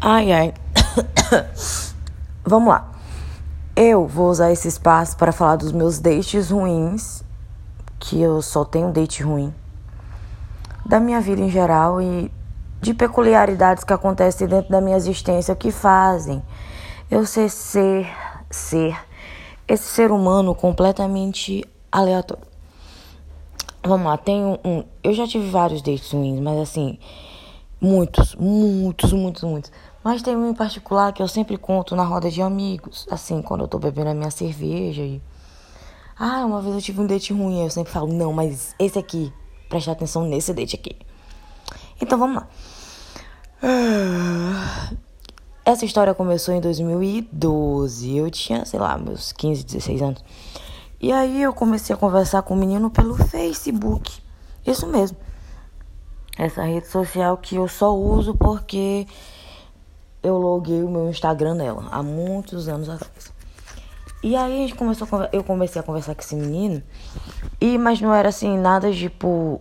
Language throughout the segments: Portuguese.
Ai, ai. Vamos lá. Eu vou usar esse espaço para falar dos meus dates ruins, que eu só tenho date ruim, da minha vida em geral e de peculiaridades que acontecem dentro da minha existência que fazem eu ser ser ser esse ser humano completamente aleatório. Vamos lá, tenho um, eu já tive vários dates ruins, mas assim, muitos, muitos, muitos, muitos. Mas tem um em particular que eu sempre conto na roda de amigos, assim, quando eu tô bebendo a minha cerveja e ah, uma vez eu tive um date ruim, eu sempre falo, não, mas esse aqui, preste atenção nesse date aqui. Então vamos lá. Essa história começou em 2012. Eu tinha, sei lá, meus 15, 16 anos. E aí eu comecei a conversar com o menino pelo Facebook. Isso mesmo. Essa rede social que eu só uso porque eu loguei o meu Instagram nela há muitos anos atrás. E aí a gente começou a, eu comecei a conversar com esse menino. E mas não era assim nada tipo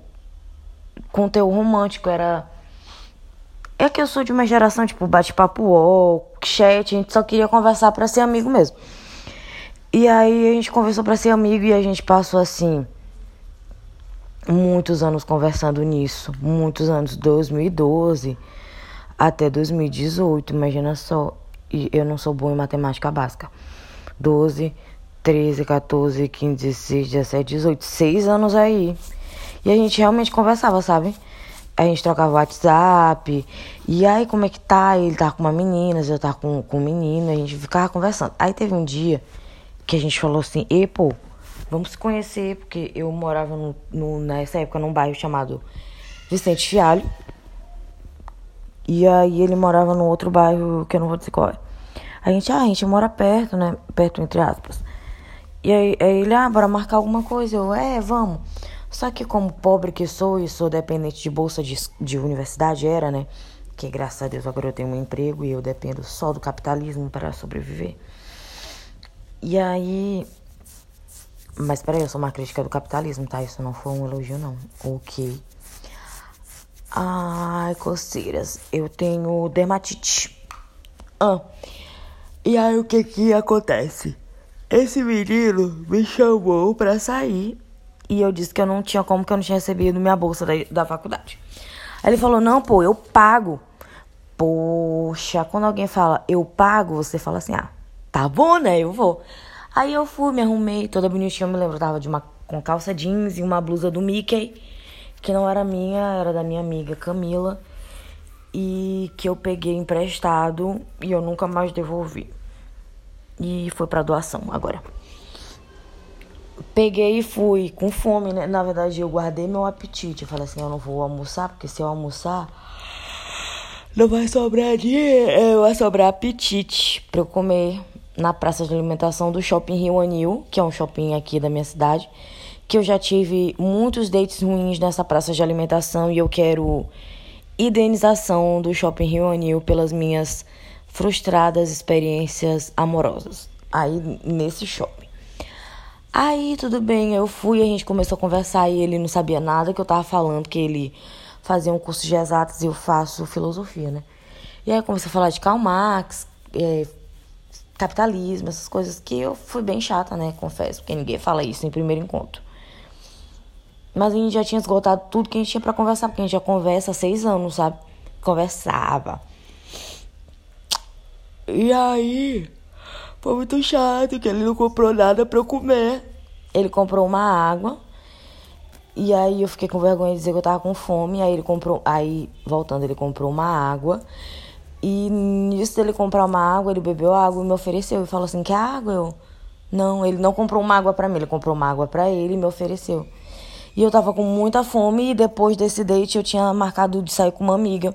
conteúdo romântico, era é que eu sou de uma geração, tipo, bate-papo UOL, chat, a gente só queria conversar para ser amigo mesmo. E aí a gente conversou para ser amigo e a gente passou assim muitos anos conversando nisso, muitos anos, 2012 até 2018, imagina só. E eu não sou boa em matemática básica. 12, 13, 14, 15, 16, 17, 18, seis anos aí. E a gente realmente conversava, sabe? a gente trocava WhatsApp. E aí, como é que tá? Ele tava com uma menina, eu tava com, com um menino, a gente ficava conversando. Aí teve um dia que a gente falou assim, e pô, vamos se conhecer, porque eu morava no, no, nessa época num bairro chamado Vicente Fialho. E aí ele morava no outro bairro que eu não vou dizer qual é. A gente, ah, a gente mora perto, né? Perto, entre aspas. E aí, aí ele, ah, bora marcar alguma coisa. Eu, é, vamos. Só que como pobre que sou e sou dependente de bolsa de, de universidade, era, né? Que graças a Deus agora eu tenho um emprego e eu dependo só do capitalismo para sobreviver. E aí. Mas peraí, eu sou uma crítica do capitalismo, tá? Isso não foi um elogio, não. Ok. Ai, coceiras. Eu tenho dermatite. Ah. E aí o que que acontece? Esse menino me chamou pra sair e eu disse que eu não tinha como, que eu não tinha recebido minha bolsa da, da faculdade. Aí ele falou: Não, pô, eu pago. Poxa, quando alguém fala eu pago, você fala assim: Ah, tá bom, né? Eu vou. Aí eu fui, me arrumei, toda bonitinha. Eu me lembro, tava de uma, com calça jeans e uma blusa do Mickey, que não era minha, era da minha amiga Camila. E que eu peguei emprestado e eu nunca mais devolvi. E foi para doação agora peguei e fui com fome, né? Na verdade, eu guardei meu apetite. Eu falei assim, eu não vou almoçar, porque se eu almoçar, não vai sobrar dinheiro, vai sobrar apetite para eu comer na praça de alimentação do Shopping Rio Anil, que é um shopping aqui da minha cidade, que eu já tive muitos dates ruins nessa praça de alimentação e eu quero indenização do Shopping Rio Anil pelas minhas frustradas experiências amorosas aí nesse shopping. Aí tudo bem, eu fui, a gente começou a conversar e ele não sabia nada que eu tava falando, que ele fazia um curso de exatas e eu faço filosofia, né? E aí comecei a falar de Karl Marx, é, capitalismo, essas coisas que eu fui bem chata, né? Confesso, porque ninguém fala isso em primeiro encontro. Mas a gente já tinha esgotado tudo que a gente tinha para conversar, porque a gente já conversa há seis anos, sabe? Conversava. E aí, foi muito chato que ele não comprou nada pra eu comer. Ele comprou uma água. E aí eu fiquei com vergonha de dizer que eu tava com fome. Aí ele comprou. Aí, voltando, ele comprou uma água. E nisso dele comprar uma água, ele bebeu água e me ofereceu. E falou assim: quer água? Eu. Não, ele não comprou uma água para mim, ele comprou uma água para ele e me ofereceu. E eu tava com muita fome e depois desse date eu tinha marcado de sair com uma amiga.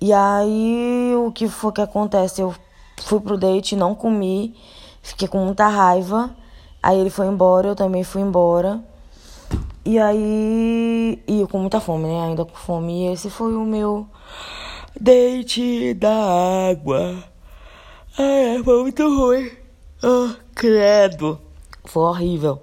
E aí o que foi que acontece? Eu fui pro date, não comi, fiquei com muita raiva. Aí ele foi embora, eu também fui embora. E aí. E eu com muita fome, né? Ainda com fome. E esse foi o meu date da água. Ai, foi muito ruim. Oh, credo. Foi horrível.